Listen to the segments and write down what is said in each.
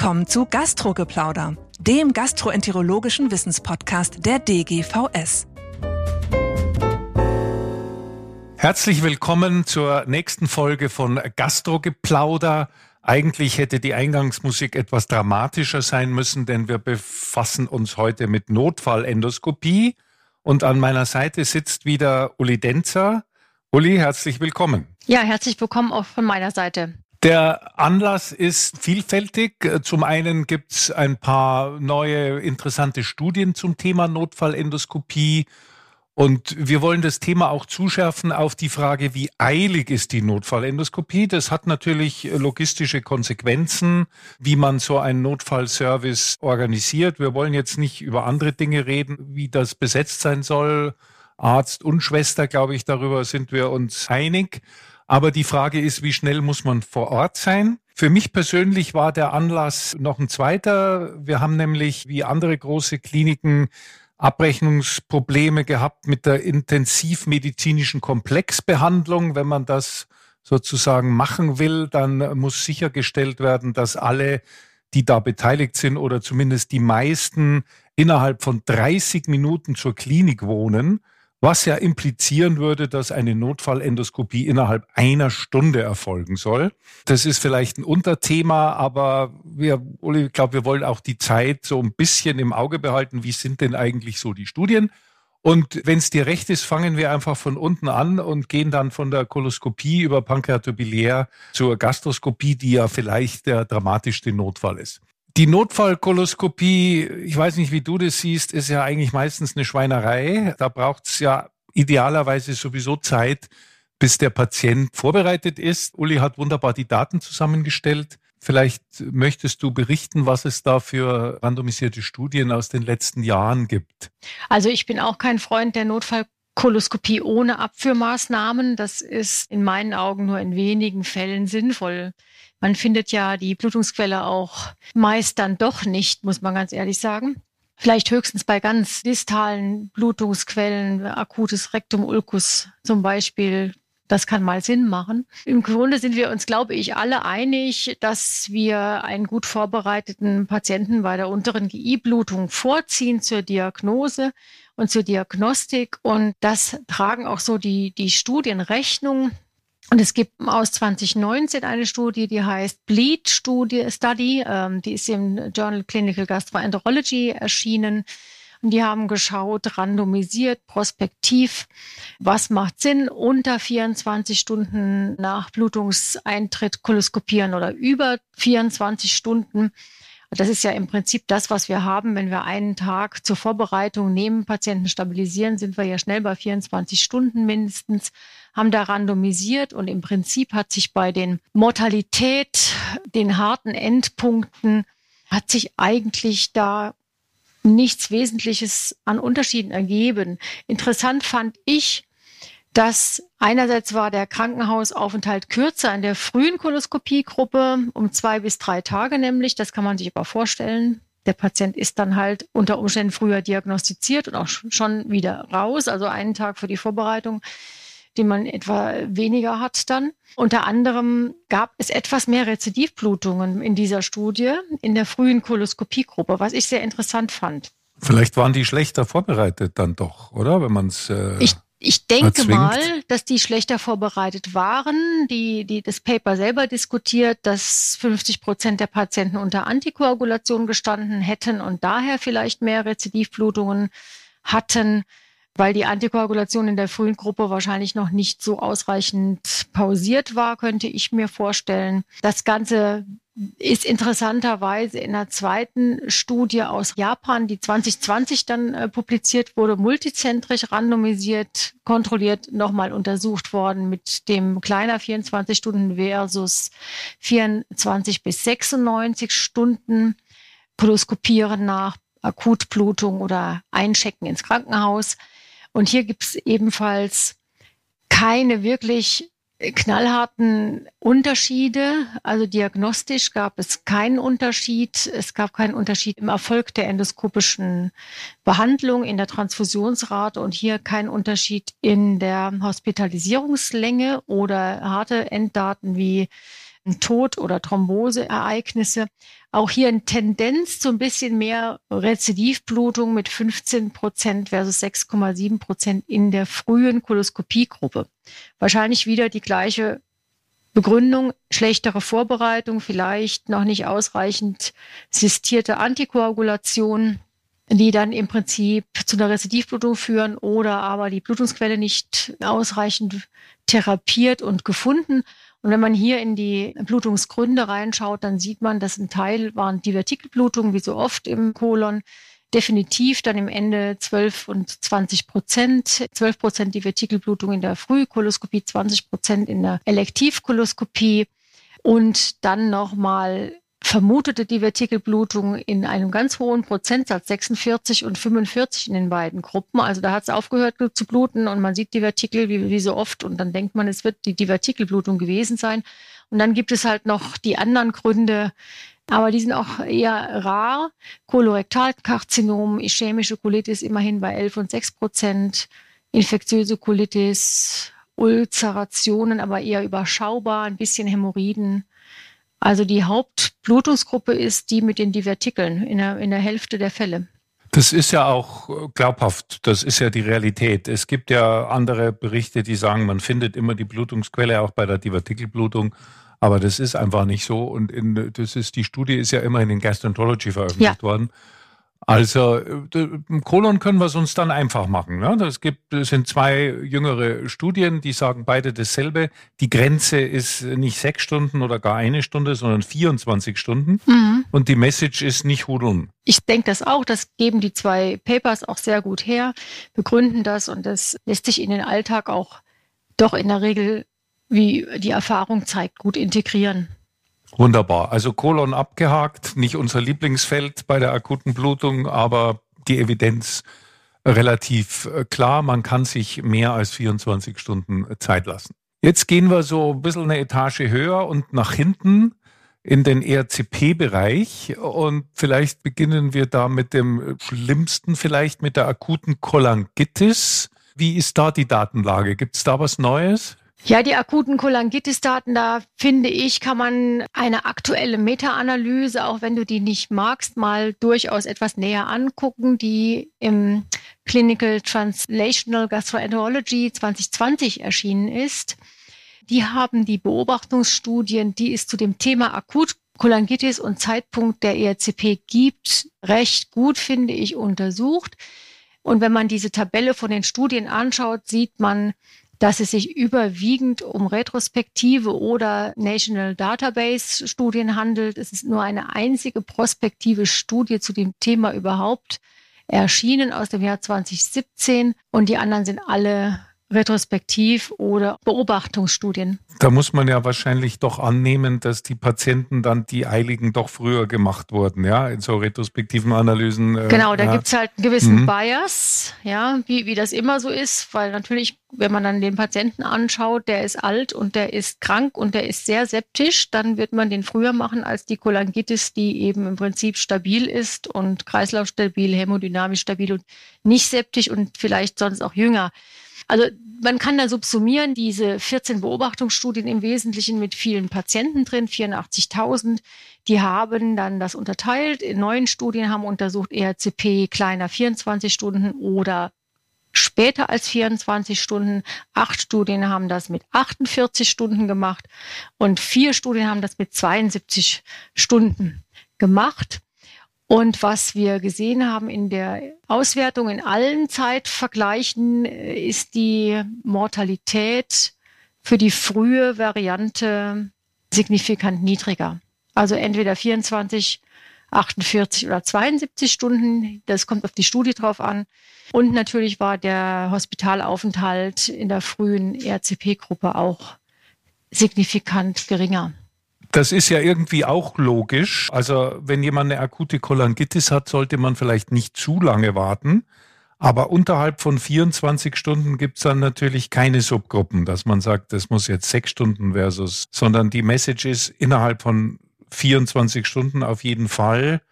Willkommen zu Gastrogeplauder, dem gastroenterologischen Wissenspodcast der DGVS. Herzlich willkommen zur nächsten Folge von Gastrogeplauder. Eigentlich hätte die Eingangsmusik etwas dramatischer sein müssen, denn wir befassen uns heute mit Notfallendoskopie. Und an meiner Seite sitzt wieder Uli Denzer. Uli, herzlich willkommen. Ja, herzlich willkommen auch von meiner Seite. Der Anlass ist vielfältig. Zum einen gibt es ein paar neue interessante Studien zum Thema Notfallendoskopie. Und wir wollen das Thema auch zuschärfen auf die Frage, wie eilig ist die Notfallendoskopie? Das hat natürlich logistische Konsequenzen, wie man so einen Notfallservice organisiert. Wir wollen jetzt nicht über andere Dinge reden, wie das besetzt sein soll. Arzt und Schwester, glaube ich, darüber sind wir uns einig. Aber die Frage ist, wie schnell muss man vor Ort sein? Für mich persönlich war der Anlass noch ein zweiter. Wir haben nämlich wie andere große Kliniken Abrechnungsprobleme gehabt mit der intensivmedizinischen Komplexbehandlung. Wenn man das sozusagen machen will, dann muss sichergestellt werden, dass alle, die da beteiligt sind oder zumindest die meisten innerhalb von 30 Minuten zur Klinik wohnen was ja implizieren würde, dass eine Notfallendoskopie innerhalb einer Stunde erfolgen soll. Das ist vielleicht ein Unterthema, aber wir, Uli, ich glaube, wir wollen auch die Zeit so ein bisschen im Auge behalten. Wie sind denn eigentlich so die Studien? Und wenn es dir recht ist, fangen wir einfach von unten an und gehen dann von der Koloskopie über Pankreatobilär zur Gastroskopie, die ja vielleicht der dramatischste Notfall ist. Die Notfallkoloskopie, ich weiß nicht, wie du das siehst, ist ja eigentlich meistens eine Schweinerei. Da braucht es ja idealerweise sowieso Zeit, bis der Patient vorbereitet ist. Uli hat wunderbar die Daten zusammengestellt. Vielleicht möchtest du berichten, was es da für randomisierte Studien aus den letzten Jahren gibt. Also ich bin auch kein Freund der Notfallkoloskopie ohne Abführmaßnahmen. Das ist in meinen Augen nur in wenigen Fällen sinnvoll. Man findet ja die Blutungsquelle auch meist dann doch nicht, muss man ganz ehrlich sagen. Vielleicht höchstens bei ganz distalen Blutungsquellen, akutes Rectum ulcus zum Beispiel. Das kann mal Sinn machen. Im Grunde sind wir uns, glaube ich, alle einig, dass wir einen gut vorbereiteten Patienten bei der unteren GI-Blutung vorziehen zur Diagnose und zur Diagnostik. Und das tragen auch so die, die Studien Rechnung. Und es gibt aus 2019 eine Studie, die heißt Bleed Studie Study. Ähm, die ist im Journal Clinical Gastroenterology erschienen. Und die haben geschaut, randomisiert, prospektiv, was macht Sinn, unter 24 Stunden nach Blutungseintritt koloskopieren oder über 24 Stunden. Das ist ja im Prinzip das, was wir haben. Wenn wir einen Tag zur Vorbereitung nehmen, Patienten stabilisieren, sind wir ja schnell bei 24 Stunden mindestens haben da randomisiert und im Prinzip hat sich bei den Mortalität, den harten Endpunkten, hat sich eigentlich da nichts Wesentliches an Unterschieden ergeben. Interessant fand ich, dass einerseits war der Krankenhausaufenthalt kürzer in der frühen Koloskopiegruppe, um zwei bis drei Tage nämlich. Das kann man sich aber vorstellen. Der Patient ist dann halt unter Umständen früher diagnostiziert und auch schon wieder raus, also einen Tag für die Vorbereitung die man etwa weniger hat dann. Unter anderem gab es etwas mehr Rezidivblutungen in dieser Studie in der frühen Koloskopiegruppe, was ich sehr interessant fand. Vielleicht waren die schlechter vorbereitet dann doch, oder? Wenn man es äh, ich, ich denke erzwingt. mal, dass die schlechter vorbereitet waren. Die, die das Paper selber diskutiert, dass 50 Prozent der Patienten unter Antikoagulation gestanden hätten und daher vielleicht mehr Rezidivblutungen hatten weil die Antikoagulation in der frühen Gruppe wahrscheinlich noch nicht so ausreichend pausiert war, könnte ich mir vorstellen. Das Ganze ist interessanterweise in einer zweiten Studie aus Japan, die 2020 dann äh, publiziert wurde, multizentrisch randomisiert, kontrolliert nochmal untersucht worden mit dem kleiner 24 Stunden versus 24 bis 96 Stunden Koloskopieren nach Akutblutung oder Einchecken ins Krankenhaus. Und hier gibt es ebenfalls keine wirklich knallharten Unterschiede. Also diagnostisch gab es keinen Unterschied. Es gab keinen Unterschied im Erfolg der endoskopischen Behandlung, in der Transfusionsrate und hier keinen Unterschied in der Hospitalisierungslänge oder harte Enddaten wie Tod- oder Thromboseereignisse. Auch hier eine Tendenz zu ein bisschen mehr Rezidivblutung mit 15 Prozent versus 6,7 Prozent in der frühen Koloskopiegruppe. Wahrscheinlich wieder die gleiche Begründung, schlechtere Vorbereitung, vielleicht noch nicht ausreichend sistierte Antikoagulation, die dann im Prinzip zu einer Rezidivblutung führen oder aber die Blutungsquelle nicht ausreichend therapiert und gefunden. Und wenn man hier in die Blutungsgründe reinschaut, dann sieht man, dass ein Teil waren Divertikelblutungen, wie so oft im Kolon. Definitiv dann im Ende 12 und 20 Prozent. 12 Prozent Divertikelblutung in der Frühkoloskopie, 20 Prozent in der Elektivkoloskopie. Und dann nochmal vermutete Divertikelblutung in einem ganz hohen Prozentsatz, 46 und 45 in den beiden Gruppen. Also da hat es aufgehört zu bluten und man sieht Divertikel wie, wie so oft und dann denkt man, es wird die Divertikelblutung gewesen sein. Und dann gibt es halt noch die anderen Gründe, aber die sind auch eher rar. Kolorektalkarzinom, ischämische Colitis immerhin bei 11 und 6 Prozent, infektiöse Colitis, Ulzerationen, aber eher überschaubar, ein bisschen Hämorrhoiden. Also die Hauptblutungsgruppe ist die mit den Divertikeln in der, in der Hälfte der Fälle. Das ist ja auch glaubhaft. Das ist ja die Realität. Es gibt ja andere Berichte, die sagen, man findet immer die Blutungsquelle auch bei der Divertikelblutung. Aber das ist einfach nicht so. Und in, das ist, die Studie ist ja immer in den Gastroenterology veröffentlicht ja. worden. Also im Kolon können wir es uns dann einfach machen. Ne? Das gibt, es sind zwei jüngere Studien, die sagen beide dasselbe. Die Grenze ist nicht sechs Stunden oder gar eine Stunde, sondern 24 Stunden. Mhm. Und die Message ist nicht Hurun. Ich denke das auch. Das geben die zwei Papers auch sehr gut her, begründen das und das lässt sich in den Alltag auch doch in der Regel, wie die Erfahrung zeigt, gut integrieren. Wunderbar. Also Kolon abgehakt, nicht unser Lieblingsfeld bei der akuten Blutung, aber die Evidenz relativ äh, klar. Man kann sich mehr als 24 Stunden Zeit lassen. Jetzt gehen wir so ein bisschen eine Etage höher und nach hinten in den ERCP-Bereich und vielleicht beginnen wir da mit dem schlimmsten, vielleicht mit der akuten Cholangitis. Wie ist da die Datenlage? Gibt es da was Neues? Ja, die akuten Cholangitis-Daten, da finde ich, kann man eine aktuelle Meta-Analyse, auch wenn du die nicht magst, mal durchaus etwas näher angucken, die im Clinical Translational Gastroenterology 2020 erschienen ist. Die haben die Beobachtungsstudien, die es zu dem Thema akut Cholangitis und Zeitpunkt der ERCP gibt, recht gut, finde ich, untersucht. Und wenn man diese Tabelle von den Studien anschaut, sieht man, dass es sich überwiegend um retrospektive oder National Database Studien handelt. Es ist nur eine einzige prospektive Studie zu dem Thema überhaupt erschienen aus dem Jahr 2017 und die anderen sind alle retrospektiv oder Beobachtungsstudien. Da muss man ja wahrscheinlich doch annehmen, dass die Patienten dann die Eiligen doch früher gemacht wurden, ja, in so retrospektiven Analysen. Äh, genau, da ja. gibt es halt einen gewissen mhm. Bias, ja, wie, wie das immer so ist, weil natürlich, wenn man dann den Patienten anschaut, der ist alt und der ist krank und der ist sehr septisch, dann wird man den früher machen als die Cholangitis, die eben im Prinzip stabil ist und kreislaufstabil, hämodynamisch stabil und nicht septisch und vielleicht sonst auch jünger. Also man kann da subsumieren, diese 14 Beobachtungsstudien im Wesentlichen mit vielen Patienten drin, 84.000. Die haben dann das unterteilt. In neun Studien haben untersucht ERCP kleiner 24 Stunden oder später als 24 Stunden. Acht Studien haben das mit 48 Stunden gemacht und vier Studien haben das mit 72 Stunden gemacht. Und was wir gesehen haben in der Auswertung in allen Zeitvergleichen äh, ist die Mortalität für die frühe Variante signifikant niedriger. Also entweder 24, 48 oder 72 Stunden. Das kommt auf die Studie drauf an. Und natürlich war der Hospitalaufenthalt in der frühen RCP-Gruppe auch signifikant geringer. Das ist ja irgendwie auch logisch. Also wenn jemand eine akute Cholangitis hat, sollte man vielleicht nicht zu lange warten. Aber unterhalb von 24 Stunden gibt's dann natürlich keine Subgruppen, dass man sagt, das muss jetzt sechs Stunden versus, sondern die Message ist innerhalb von 24 Stunden auf jeden Fall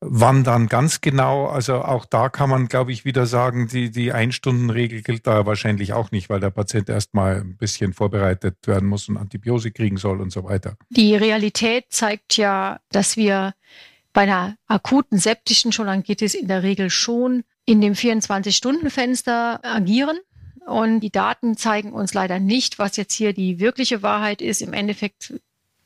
Wann dann ganz genau, also auch da kann man, glaube ich, wieder sagen, die, die Einstundenregel gilt da wahrscheinlich auch nicht, weil der Patient erstmal ein bisschen vorbereitet werden muss und Antibiose kriegen soll und so weiter. Die Realität zeigt ja, dass wir bei einer akuten septischen Cholangitis in der Regel schon in dem 24-Stunden-Fenster agieren. Und die Daten zeigen uns leider nicht, was jetzt hier die wirkliche Wahrheit ist. Im Endeffekt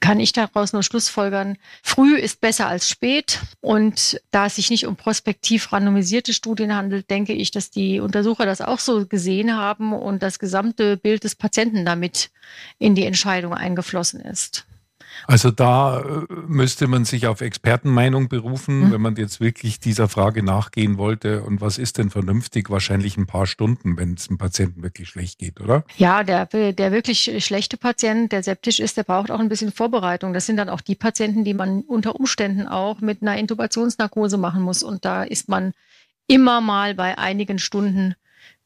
kann ich daraus nur Schlussfolgern, früh ist besser als spät. Und da es sich nicht um prospektiv randomisierte Studien handelt, denke ich, dass die Untersucher das auch so gesehen haben und das gesamte Bild des Patienten damit in die Entscheidung eingeflossen ist. Also da äh, müsste man sich auf Expertenmeinung berufen, mhm. wenn man jetzt wirklich dieser Frage nachgehen wollte. Und was ist denn vernünftig? Wahrscheinlich ein paar Stunden, wenn es dem Patienten wirklich schlecht geht, oder? Ja, der, der wirklich schlechte Patient, der septisch ist, der braucht auch ein bisschen Vorbereitung. Das sind dann auch die Patienten, die man unter Umständen auch mit einer Intubationsnarkose machen muss. Und da ist man immer mal bei einigen Stunden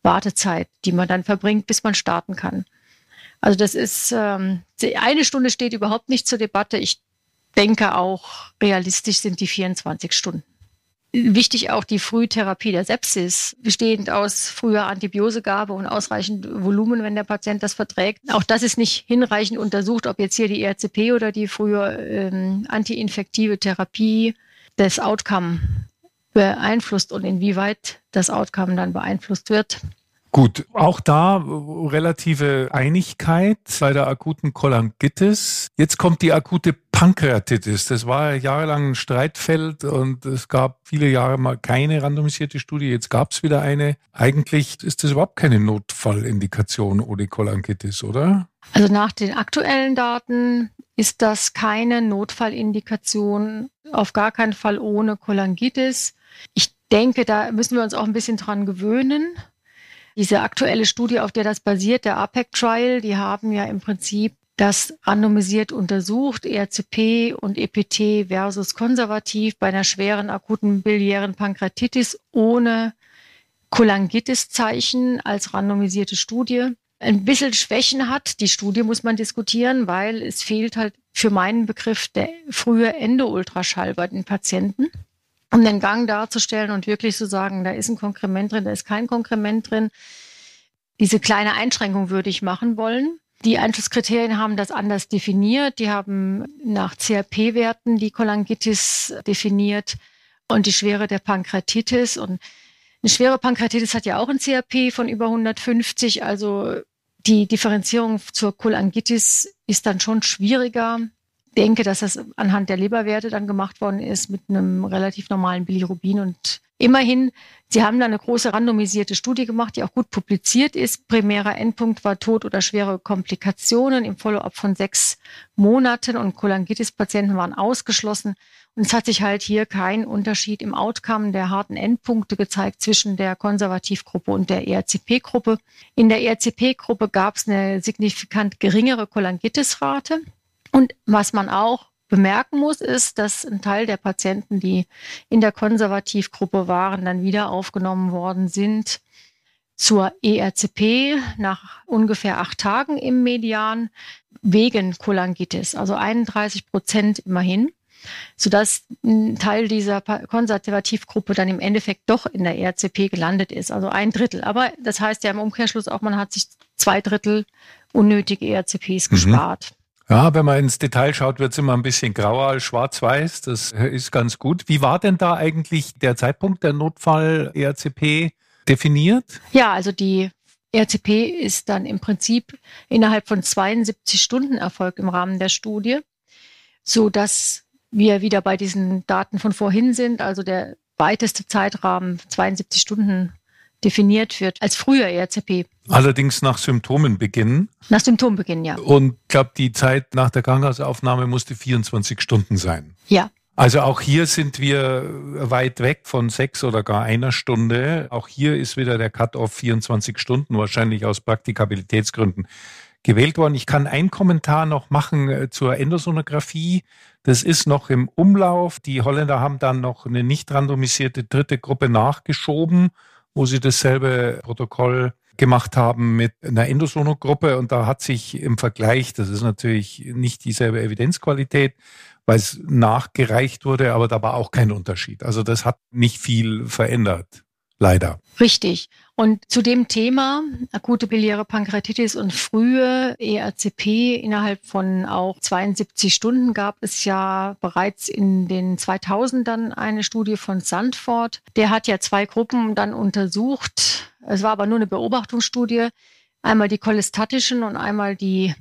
Wartezeit, die man dann verbringt, bis man starten kann. Also das ist, ähm, eine Stunde steht überhaupt nicht zur Debatte. Ich denke auch, realistisch sind die 24 Stunden. Wichtig auch die Frühtherapie der Sepsis, bestehend aus früher Antibiosegabe und ausreichend Volumen, wenn der Patient das verträgt. Auch das ist nicht hinreichend untersucht, ob jetzt hier die ERCP oder die frühe ähm, antiinfektive Therapie das Outcome beeinflusst und inwieweit das Outcome dann beeinflusst wird. Gut, auch da relative Einigkeit bei der akuten Cholangitis. Jetzt kommt die akute Pankreatitis. Das war jahrelang ein Streitfeld und es gab viele Jahre mal keine randomisierte Studie. Jetzt gab es wieder eine. Eigentlich ist das überhaupt keine Notfallindikation ohne Cholangitis, oder? Also nach den aktuellen Daten ist das keine Notfallindikation, auf gar keinen Fall ohne Cholangitis. Ich denke, da müssen wir uns auch ein bisschen dran gewöhnen. Diese aktuelle Studie, auf der das basiert, der APEC-Trial, die haben ja im Prinzip das randomisiert untersucht, ERCP und EPT versus konservativ bei einer schweren akuten biliären Pankreatitis ohne Cholangitis-Zeichen als randomisierte Studie. Ein bisschen Schwächen hat die Studie, muss man diskutieren, weil es fehlt halt für meinen Begriff der frühe Endoultraschall bei den Patienten um den Gang darzustellen und wirklich zu sagen, da ist ein Konkrement drin, da ist kein Konkrement drin. Diese kleine Einschränkung würde ich machen wollen. Die Einflusskriterien haben das anders definiert. Die haben nach CRP-Werten die Cholangitis definiert und die Schwere der Pankreatitis. Und eine schwere Pankreatitis hat ja auch ein CRP von über 150. Also die Differenzierung zur Cholangitis ist dann schon schwieriger denke, dass das anhand der Leberwerte dann gemacht worden ist mit einem relativ normalen Bilirubin. Und immerhin, Sie haben da eine große randomisierte Studie gemacht, die auch gut publiziert ist. Primärer Endpunkt war Tod oder schwere Komplikationen im Follow-up von sechs Monaten und Cholangitis-Patienten waren ausgeschlossen. Und es hat sich halt hier kein Unterschied im Outcome der harten Endpunkte gezeigt zwischen der Konservativgruppe und der ERCP-Gruppe. In der ERCP-Gruppe gab es eine signifikant geringere Cholangitis-Rate. Und was man auch bemerken muss, ist, dass ein Teil der Patienten, die in der Konservativgruppe waren, dann wieder aufgenommen worden sind zur ERCP nach ungefähr acht Tagen im Median wegen Cholangitis, also 31 Prozent immerhin, sodass ein Teil dieser Konservativgruppe dann im Endeffekt doch in der ERCP gelandet ist, also ein Drittel. Aber das heißt ja im Umkehrschluss auch, man hat sich zwei Drittel unnötige ERCPs mhm. gespart. Ja, wenn man ins Detail schaut, wird es immer ein bisschen grauer als schwarz-weiß. Das ist ganz gut. Wie war denn da eigentlich der Zeitpunkt der Notfall-ERCP definiert? Ja, also die ERCP ist dann im Prinzip innerhalb von 72 Stunden erfolgt im Rahmen der Studie, so dass wir wieder bei diesen Daten von vorhin sind. Also der weiteste Zeitrahmen 72 Stunden definiert wird als früher ERCP. Allerdings nach Symptomenbeginn. Nach Symptombeginn, ja. Und ich glaube, die Zeit nach der Krankenhausaufnahme musste 24 Stunden sein. Ja. Also auch hier sind wir weit weg von sechs oder gar einer Stunde. Auch hier ist wieder der Cut-off 24 Stunden, wahrscheinlich aus Praktikabilitätsgründen gewählt worden. Ich kann einen Kommentar noch machen äh, zur Endosonographie. Das ist noch im Umlauf. Die Holländer haben dann noch eine nicht randomisierte dritte Gruppe nachgeschoben wo sie dasselbe Protokoll gemacht haben mit einer Endosonogruppe und da hat sich im Vergleich, das ist natürlich nicht dieselbe Evidenzqualität, weil es nachgereicht wurde, aber da war auch kein Unterschied. Also das hat nicht viel verändert, leider. Richtig. Und zu dem Thema akute biliäre Pankreatitis und frühe ERCP innerhalb von auch 72 Stunden gab es ja bereits in den 2000ern eine Studie von Sandford. Der hat ja zwei Gruppen dann untersucht. Es war aber nur eine Beobachtungsstudie. Einmal die cholestatischen und einmal die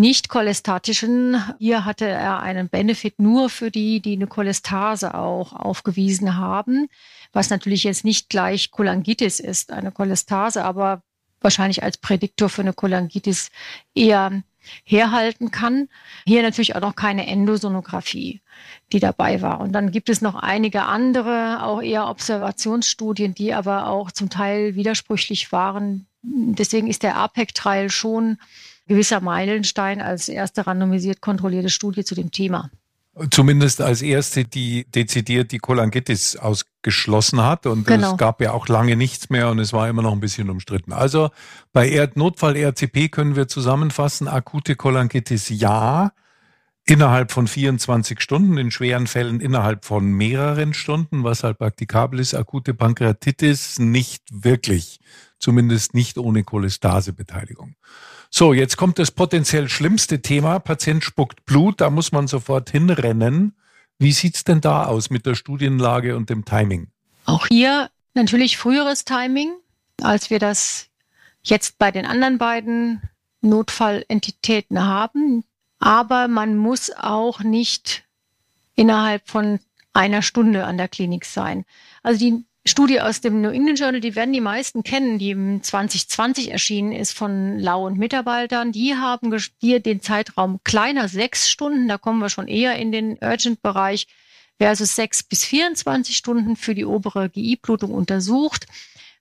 nicht cholestatischen. Hier hatte er einen Benefit nur für die, die eine Cholestase auch aufgewiesen haben was natürlich jetzt nicht gleich Cholangitis ist, eine Cholestase, aber wahrscheinlich als Prädiktor für eine Cholangitis eher herhalten kann. Hier natürlich auch noch keine Endosonographie, die dabei war. Und dann gibt es noch einige andere, auch eher Observationsstudien, die aber auch zum Teil widersprüchlich waren. Deswegen ist der APEC-Trial schon gewisser Meilenstein als erste randomisiert kontrollierte Studie zu dem Thema. Zumindest als erste, die dezidiert die Cholangitis ausgeschlossen hat. Und genau. es gab ja auch lange nichts mehr und es war immer noch ein bisschen umstritten. Also bei Notfall-RCP können wir zusammenfassen, akute Cholangitis ja, innerhalb von 24 Stunden, in schweren Fällen innerhalb von mehreren Stunden, was halt praktikabel ist. Akute Pankreatitis nicht wirklich, zumindest nicht ohne Cholestasebeteiligung. So, jetzt kommt das potenziell schlimmste Thema. Patient spuckt Blut, da muss man sofort hinrennen. Wie sieht's denn da aus mit der Studienlage und dem Timing? Auch hier natürlich früheres Timing, als wir das jetzt bei den anderen beiden Notfallentitäten haben. Aber man muss auch nicht innerhalb von einer Stunde an der Klinik sein. Also die Studie aus dem New England Journal, die werden die meisten kennen, die im 2020 erschienen ist von Lau und Mitarbeitern. Die haben hier den Zeitraum kleiner sechs Stunden, da kommen wir schon eher in den Urgent-Bereich, versus sechs bis 24 Stunden für die obere GI-Blutung untersucht,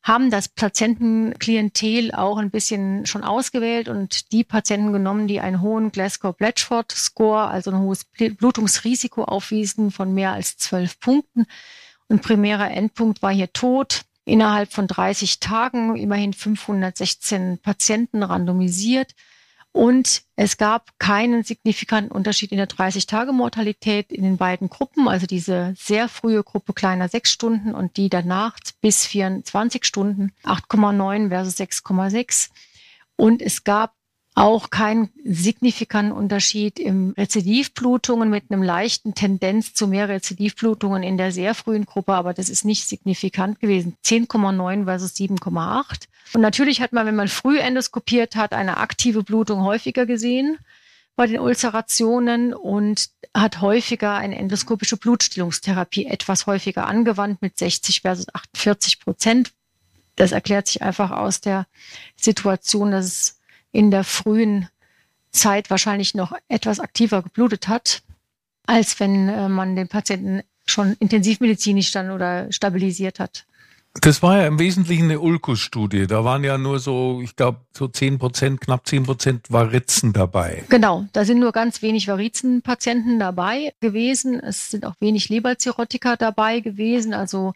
haben das Patientenklientel auch ein bisschen schon ausgewählt und die Patienten genommen, die einen hohen Glasgow-Blatchford-Score, also ein hohes Blutungsrisiko aufwiesen von mehr als zwölf Punkten ein primärer Endpunkt war hier tot. Innerhalb von 30 Tagen immerhin 516 Patienten randomisiert. Und es gab keinen signifikanten Unterschied in der 30-Tage-Mortalität in den beiden Gruppen, also diese sehr frühe Gruppe kleiner sechs Stunden und die danach bis 24 Stunden 8,9 versus 6,6. Und es gab auch keinen signifikanten Unterschied im Rezidivblutungen mit einem leichten Tendenz zu mehr Rezidivblutungen in der sehr frühen Gruppe, aber das ist nicht signifikant gewesen. 10,9 versus 7,8. Und natürlich hat man, wenn man früh endoskopiert hat, eine aktive Blutung häufiger gesehen bei den Ulcerationen und hat häufiger eine endoskopische Blutstillungstherapie etwas häufiger angewandt mit 60 versus 48 Prozent. Das erklärt sich einfach aus der Situation, dass es in der frühen Zeit wahrscheinlich noch etwas aktiver geblutet hat, als wenn äh, man den Patienten schon intensivmedizinisch dann oder stabilisiert hat. Das war ja im Wesentlichen eine Ulkus-Studie. Da waren ja nur so, ich glaube, so zehn Prozent, knapp zehn Prozent Varizen dabei. Genau, da sind nur ganz wenig Varizenpatienten dabei gewesen. Es sind auch wenig Leberzirrhotiker dabei gewesen. Also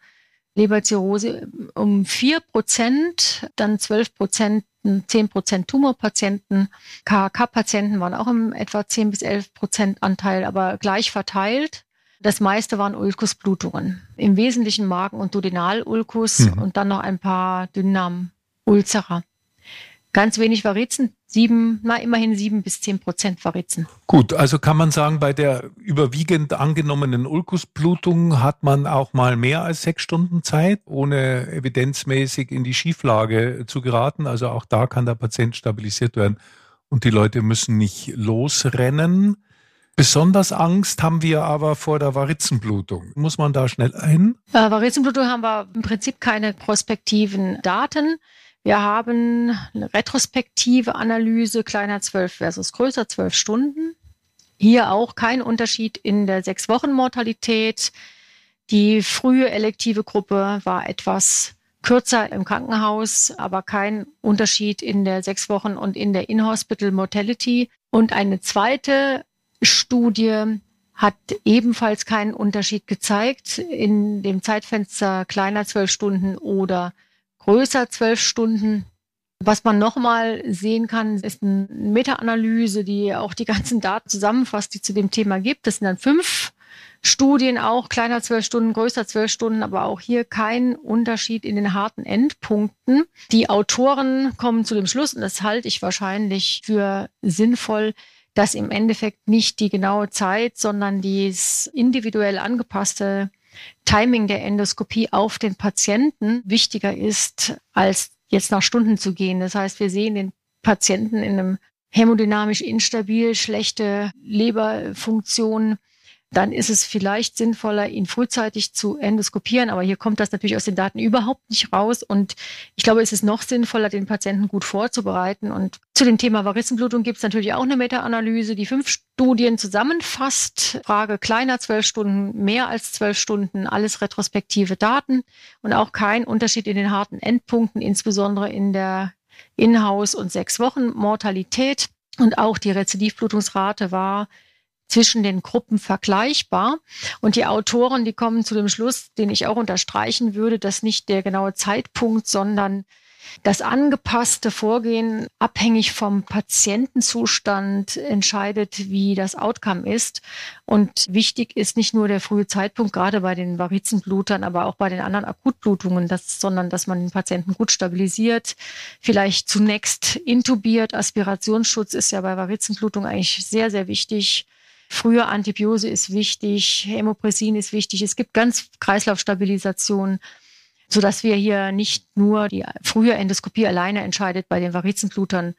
Leberzirrhose um vier Prozent, dann zwölf Prozent, zehn Prozent Tumorpatienten. KHK-Patienten waren auch im etwa zehn bis elf Prozent Anteil, aber gleich verteilt. Das meiste waren Ulkusblutungen. Im Wesentlichen Magen- und Duodenalulkus mhm. und dann noch ein paar Dünndarm-Ulcerer. Ganz wenig Varizen, sieben, na immerhin sieben bis zehn Prozent Varizen. Gut, also kann man sagen, bei der überwiegend angenommenen Ulkusblutung hat man auch mal mehr als sechs Stunden Zeit, ohne evidenzmäßig in die Schieflage zu geraten. Also auch da kann der Patient stabilisiert werden und die Leute müssen nicht losrennen. Besonders Angst haben wir aber vor der Varizenblutung. Muss man da schnell ein? Bei Varizenblutung haben wir im Prinzip keine prospektiven Daten. Wir haben eine retrospektive Analyse kleiner 12 versus größer 12 Stunden. Hier auch kein Unterschied in der sechs Wochen Mortalität. Die frühe elektive Gruppe war etwas kürzer im Krankenhaus, aber kein Unterschied in der sechs Wochen und in der In-Hospital Mortality. Und eine zweite Studie hat ebenfalls keinen Unterschied gezeigt in dem Zeitfenster kleiner zwölf Stunden oder größer zwölf Stunden. Was man nochmal sehen kann, ist eine Meta-Analyse, die auch die ganzen Daten zusammenfasst, die zu dem Thema gibt. Das sind dann fünf Studien auch, kleiner zwölf Stunden, größer zwölf Stunden, aber auch hier kein Unterschied in den harten Endpunkten. Die Autoren kommen zu dem Schluss, und das halte ich wahrscheinlich für sinnvoll, dass im Endeffekt nicht die genaue Zeit, sondern das individuell angepasste Timing der Endoskopie auf den Patienten wichtiger ist, als jetzt nach Stunden zu gehen. Das heißt, wir sehen den Patienten in einem hämodynamisch instabil, schlechte Leberfunktion, dann ist es vielleicht sinnvoller, ihn frühzeitig zu endoskopieren. Aber hier kommt das natürlich aus den Daten überhaupt nicht raus. Und ich glaube, es ist noch sinnvoller, den Patienten gut vorzubereiten. Und zu dem Thema Varissenblutung gibt es natürlich auch eine Meta-Analyse, die fünf Studien zusammenfasst. Frage kleiner zwölf Stunden, mehr als zwölf Stunden, alles retrospektive Daten und auch kein Unterschied in den harten Endpunkten, insbesondere in der Inhouse- und sechs Wochen Mortalität. Und auch die Rezidivblutungsrate war zwischen den Gruppen vergleichbar. Und die Autoren, die kommen zu dem Schluss, den ich auch unterstreichen würde, dass nicht der genaue Zeitpunkt, sondern das angepasste Vorgehen abhängig vom Patientenzustand entscheidet, wie das Outcome ist. Und wichtig ist nicht nur der frühe Zeitpunkt, gerade bei den Varizenblutern, aber auch bei den anderen Akutblutungen, das, sondern dass man den Patienten gut stabilisiert, vielleicht zunächst intubiert. Aspirationsschutz ist ja bei Varizenblutung eigentlich sehr, sehr wichtig. Frühe Antibiose ist wichtig, Hämopressin ist wichtig. Es gibt ganz Kreislaufstabilisation, sodass wir hier nicht nur die frühe Endoskopie alleine entscheidet bei den Varizenblutern,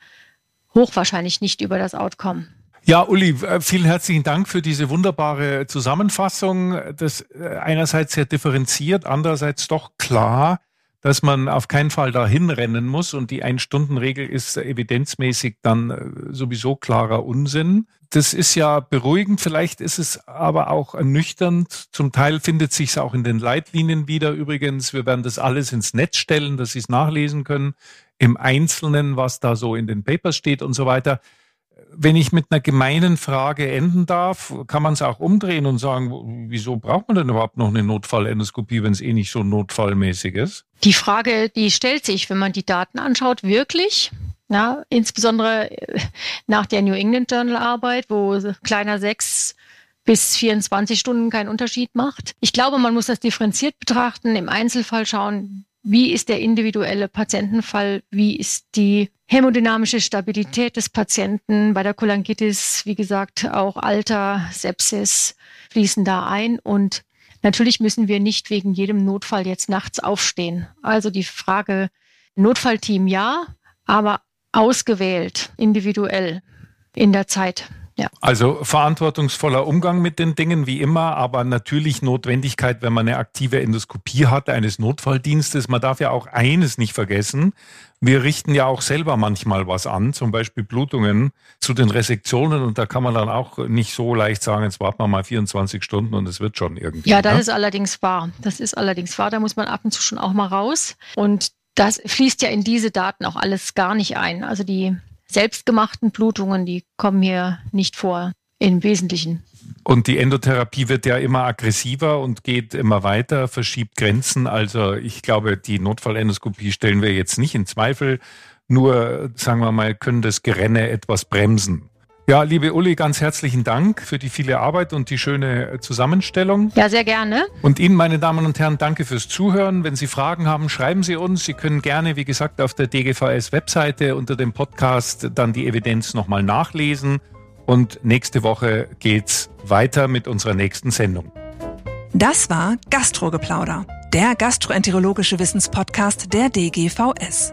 hochwahrscheinlich nicht über das Outcome. Ja, Uli, äh, vielen herzlichen Dank für diese wunderbare Zusammenfassung. Das äh, einerseits sehr differenziert, andererseits doch klar dass man auf keinen Fall dahin rennen muss und die Ein-Stunden-Regel ist evidenzmäßig dann äh, sowieso klarer Unsinn. Das ist ja beruhigend, vielleicht ist es aber auch ernüchternd. Zum Teil findet sich es auch in den Leitlinien wieder übrigens. Wir werden das alles ins Netz stellen, dass Sie es nachlesen können, im Einzelnen, was da so in den Papers steht und so weiter wenn ich mit einer gemeinen Frage enden darf, kann man es auch umdrehen und sagen, wieso braucht man denn überhaupt noch eine Notfallendoskopie, wenn es eh nicht so notfallmäßig ist? Die Frage, die stellt sich, wenn man die Daten anschaut, wirklich. Ja, insbesondere äh, nach der New England Journal Arbeit, wo kleiner sechs bis 24 Stunden keinen Unterschied macht. Ich glaube, man muss das differenziert betrachten, im Einzelfall schauen, wie ist der individuelle Patientenfall, wie ist die hämodynamische Stabilität des Patienten bei der Cholangitis, wie gesagt, auch Alter, Sepsis fließen da ein und natürlich müssen wir nicht wegen jedem Notfall jetzt nachts aufstehen. Also die Frage Notfallteam ja, aber ausgewählt, individuell in der Zeit. Ja. Also verantwortungsvoller Umgang mit den Dingen wie immer, aber natürlich Notwendigkeit, wenn man eine aktive Endoskopie hat, eines Notfalldienstes. Man darf ja auch eines nicht vergessen. Wir richten ja auch selber manchmal was an, zum Beispiel Blutungen zu den Resektionen und da kann man dann auch nicht so leicht sagen, jetzt warten wir mal 24 Stunden und es wird schon irgendwie. Ja, das ne? ist allerdings wahr. Das ist allerdings wahr. Da muss man ab und zu schon auch mal raus. Und das fließt ja in diese Daten auch alles gar nicht ein. Also die selbstgemachten Blutungen, die kommen hier nicht vor im Wesentlichen. Und die Endotherapie wird ja immer aggressiver und geht immer weiter, verschiebt Grenzen. Also ich glaube, die Notfallendoskopie stellen wir jetzt nicht in Zweifel. Nur, sagen wir mal, können das Gerenne etwas bremsen. Ja, liebe Uli, ganz herzlichen Dank für die viele Arbeit und die schöne Zusammenstellung. Ja, sehr gerne. Und Ihnen, meine Damen und Herren, danke fürs Zuhören. Wenn Sie Fragen haben, schreiben Sie uns. Sie können gerne, wie gesagt, auf der DGVS-Webseite unter dem Podcast dann die Evidenz nochmal nachlesen. Und nächste Woche geht's weiter mit unserer nächsten Sendung. Das war Gastrogeplauder, der gastroenterologische Wissenspodcast der DGVS.